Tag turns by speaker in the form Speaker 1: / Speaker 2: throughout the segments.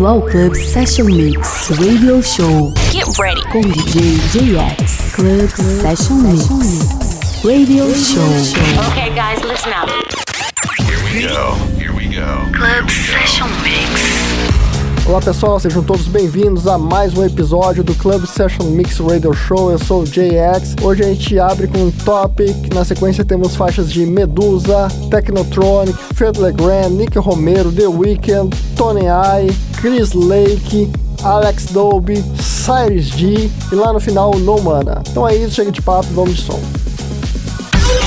Speaker 1: bem-vindo ao Club Session Mix Radio Show.
Speaker 2: Get ready
Speaker 1: com DJ JX. Club, Club Session Mix Radio Show.
Speaker 2: Okay, guys, listen up.
Speaker 3: Here we go. Here we go.
Speaker 2: Club Session Mix.
Speaker 4: Olá pessoal, sejam todos bem-vindos a mais um episódio do Club Session Mix Radio Show. Eu sou o JX. Hoje a gente abre com um topic. Na sequência temos faixas de Medusa, Technotronic, Fred Legrand, Nick Romero, The Weeknd, Tony I, Chris Lake, Alex Dolby, Cyrus G e lá no final No Mana. Então é isso, chega de papo, vamos de som.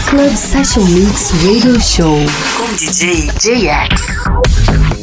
Speaker 1: Club Session Mix Radio Show com DJ JX.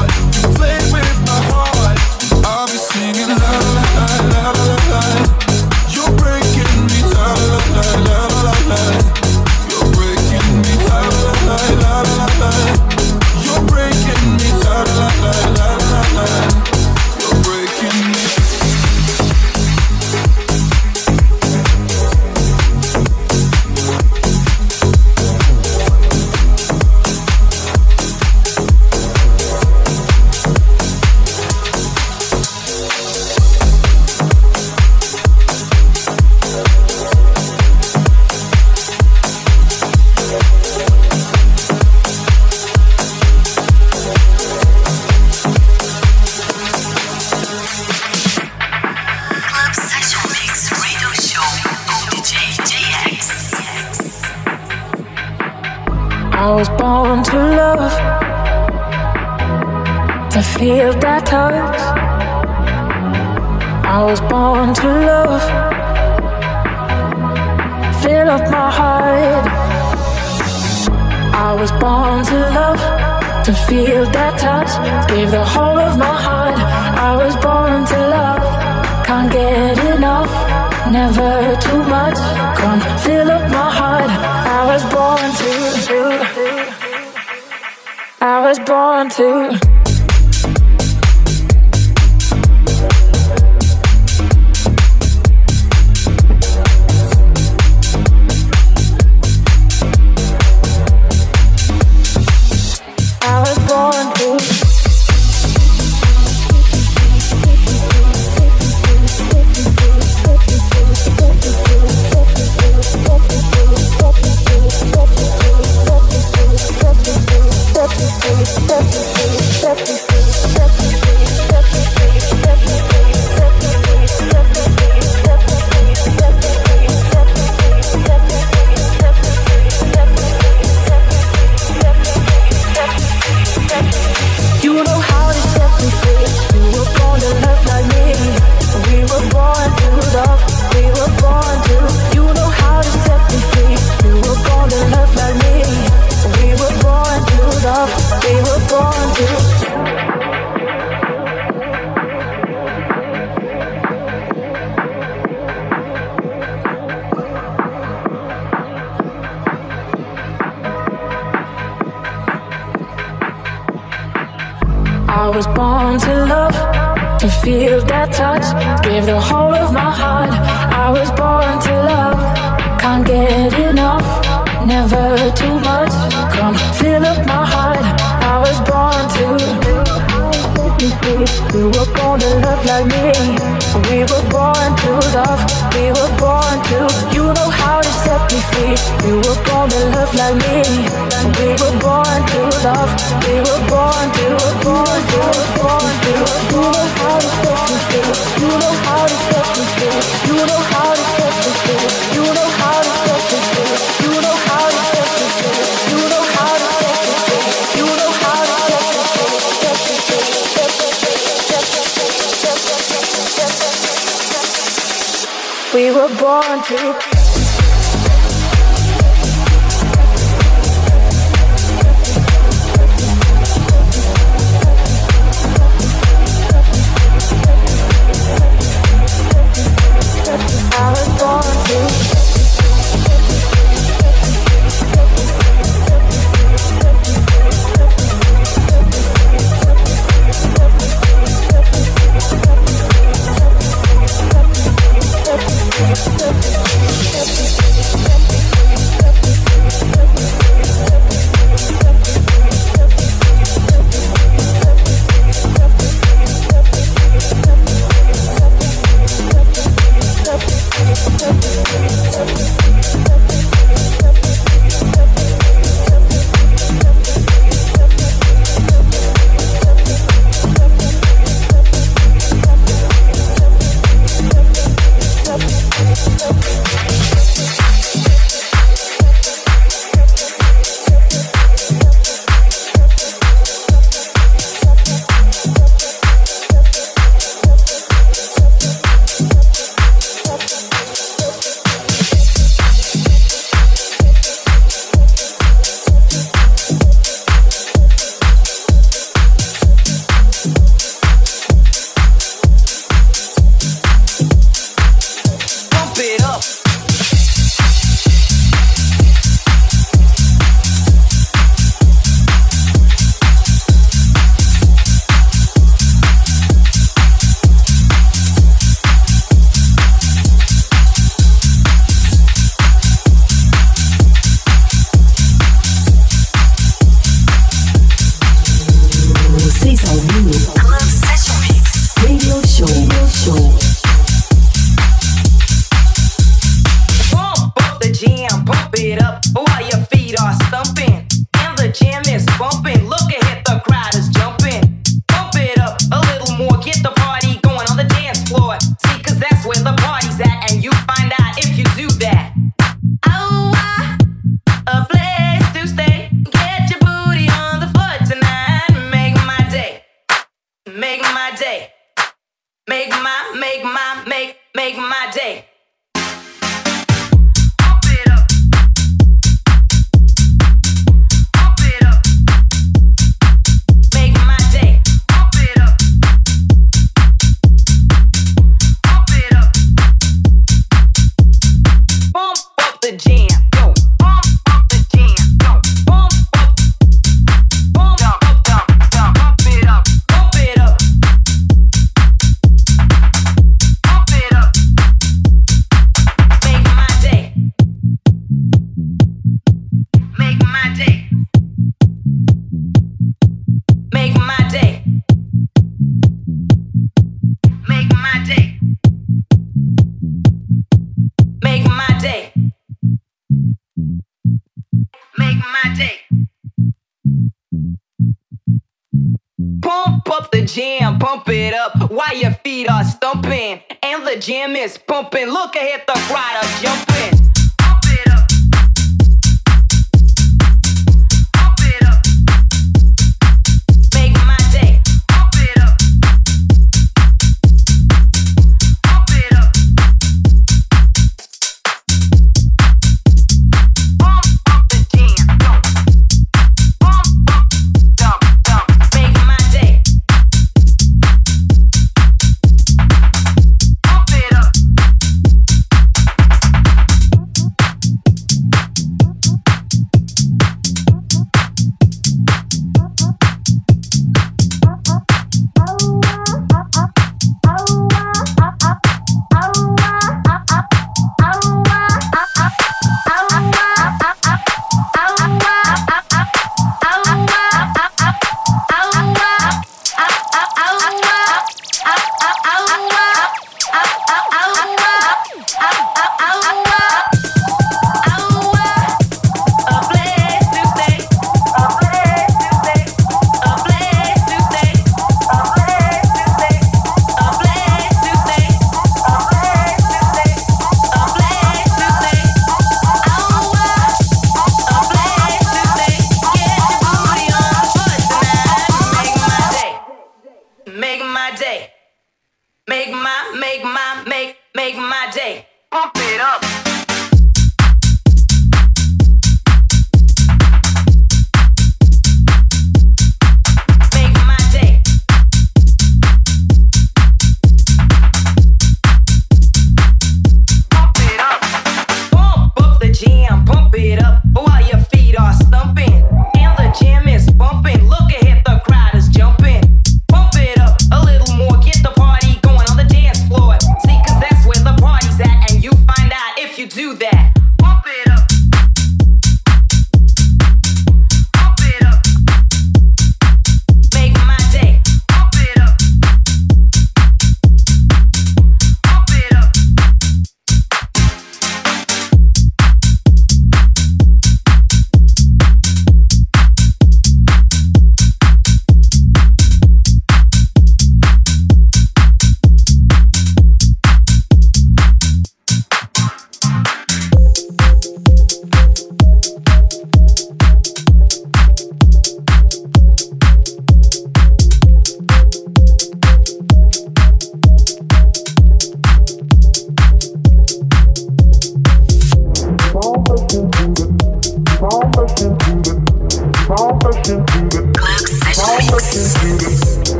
Speaker 5: jam, pump it up while your feet are stumping. And the jam is pumping. Look ahead, the crowd are jumping.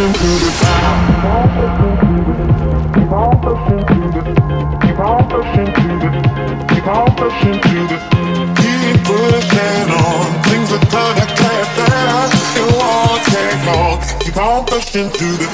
Speaker 6: to the. Keep on pushing on Things are gonna get better. You won't take long. Keep on
Speaker 7: pushing through the.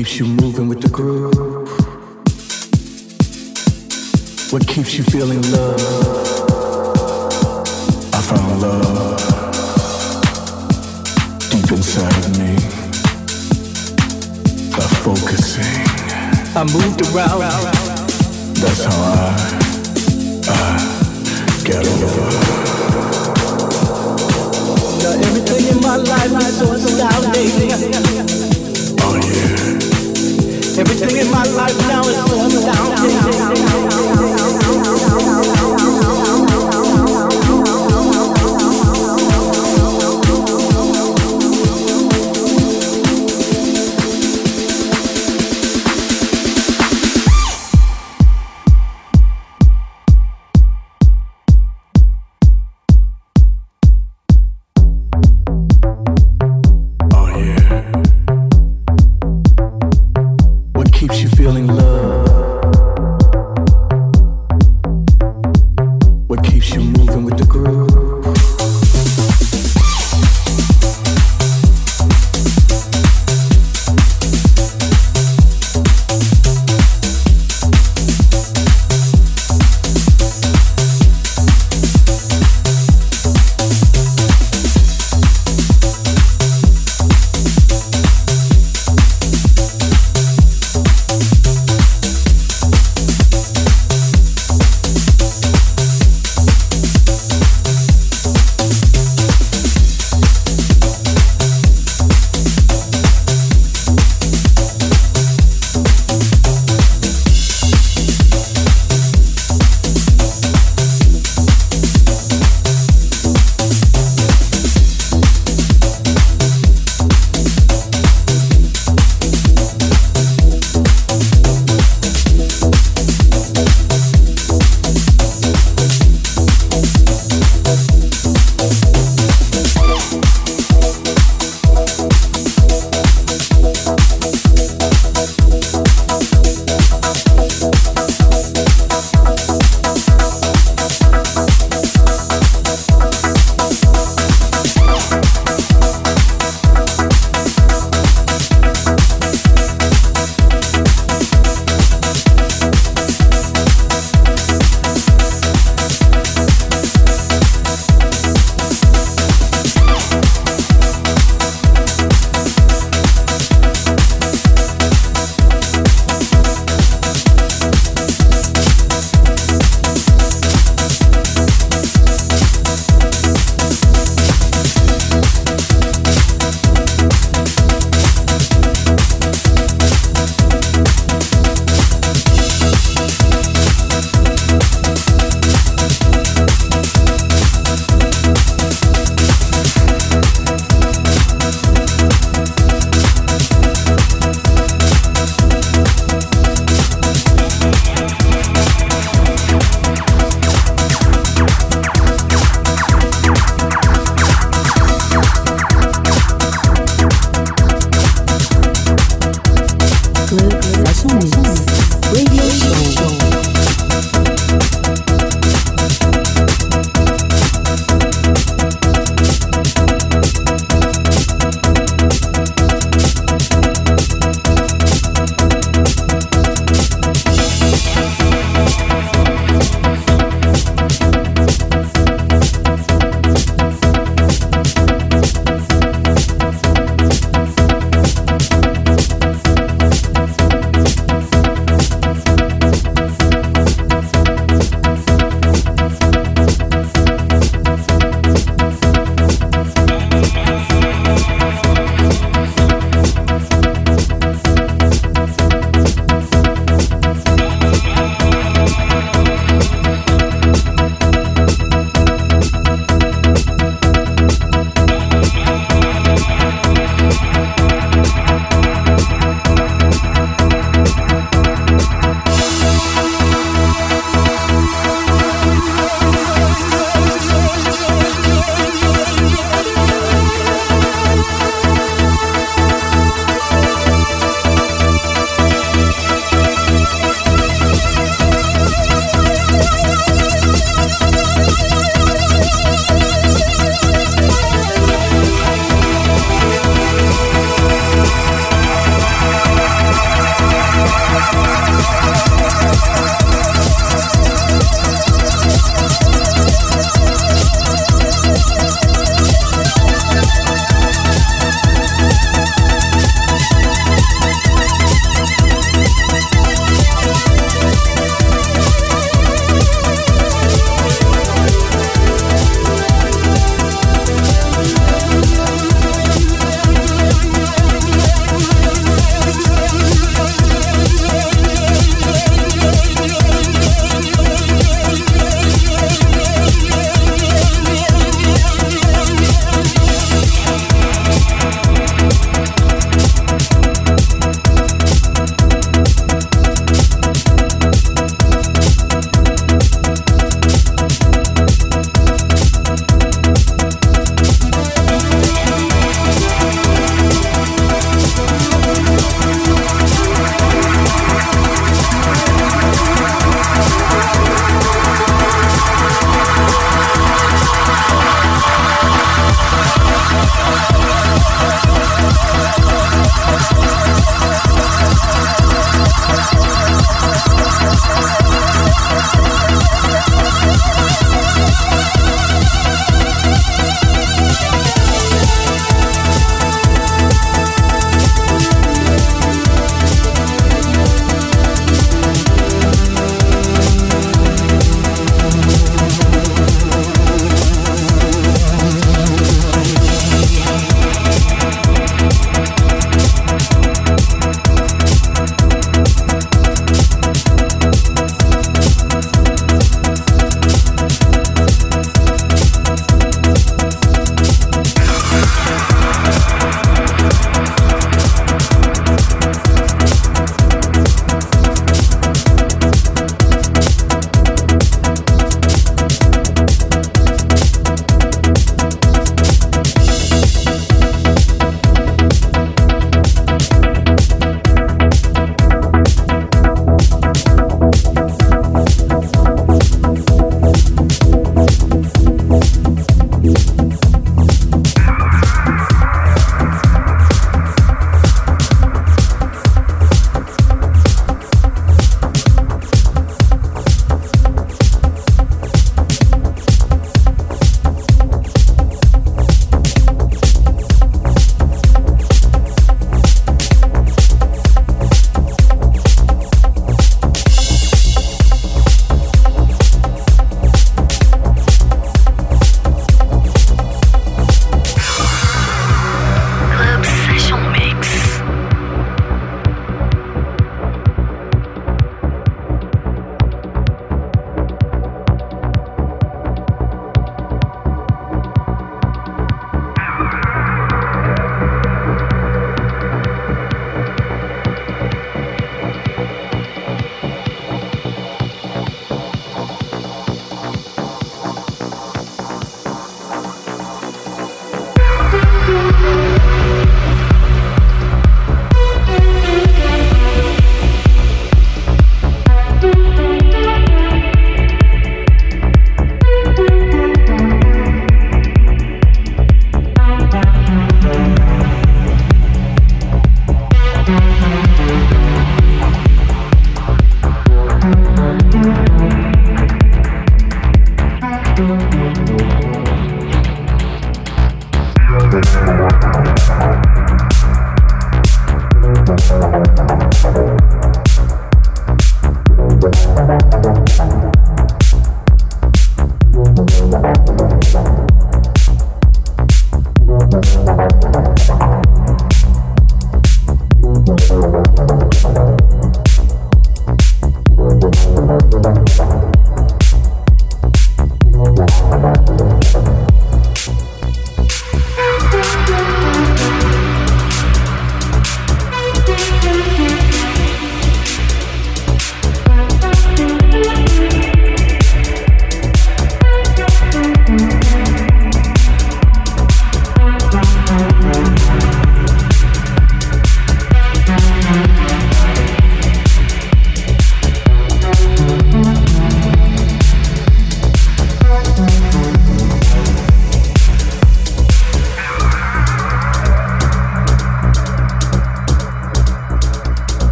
Speaker 7: Keeps you moving with the groove? What keeps you feeling love? I found love deep inside of me. By focusing,
Speaker 8: I moved around.
Speaker 7: that's how I, I get over.
Speaker 8: Now everything in my life is so astounding.
Speaker 7: Oh yeah.
Speaker 8: Everything in my life now is so astounding.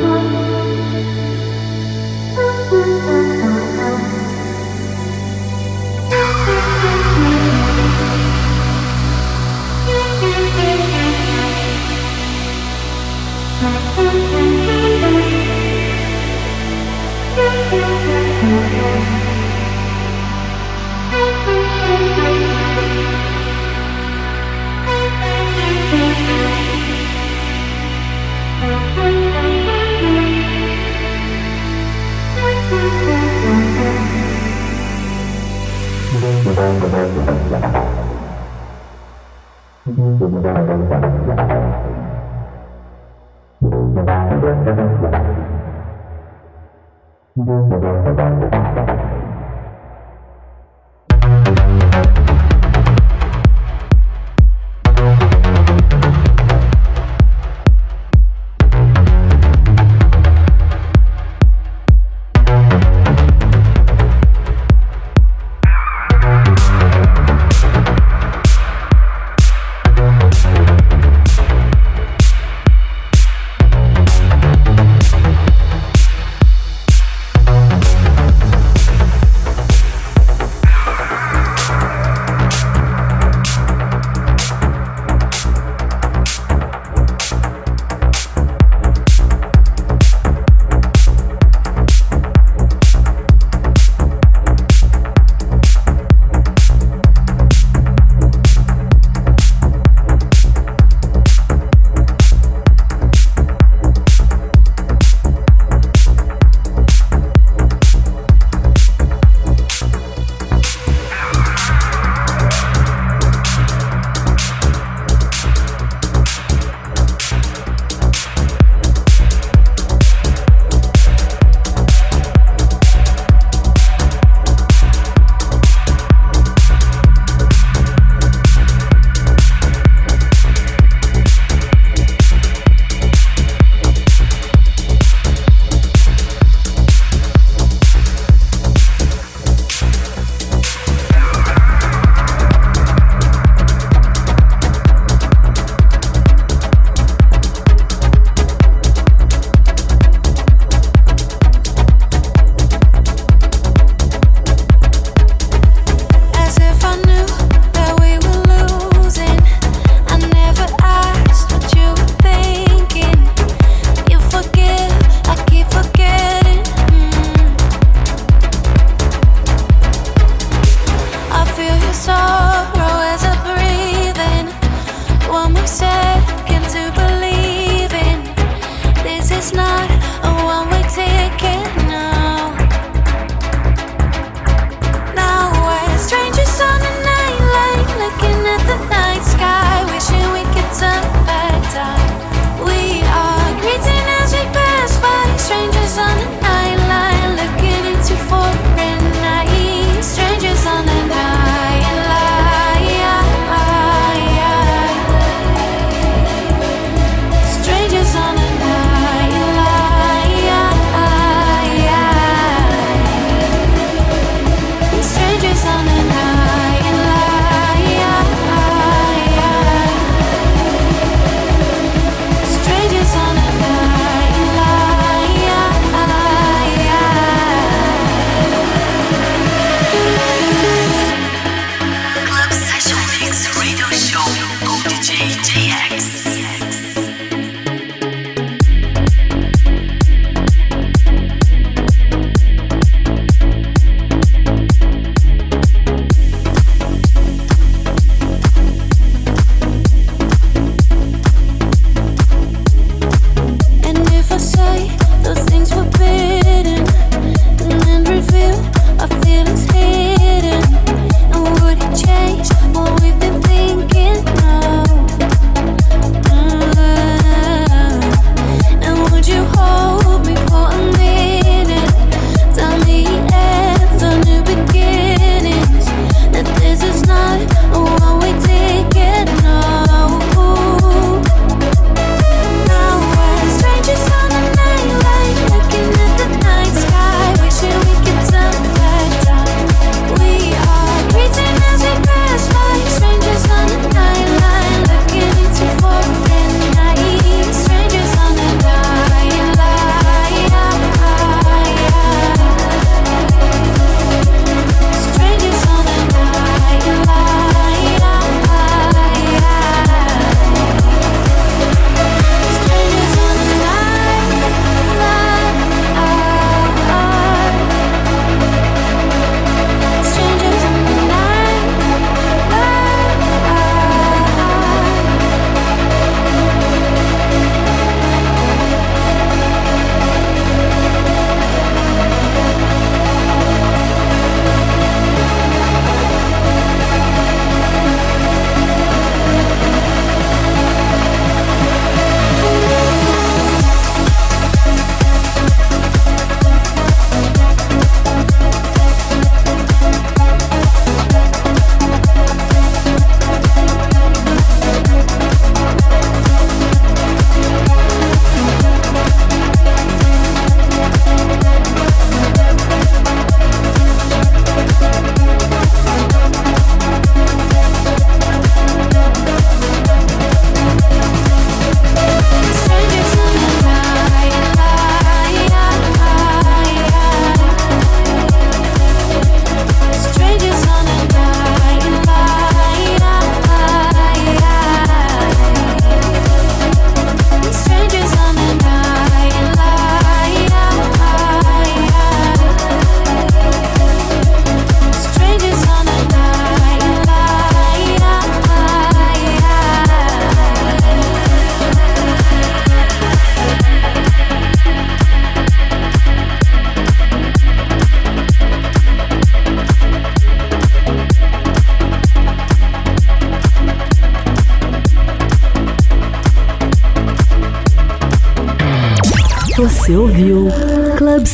Speaker 6: Thank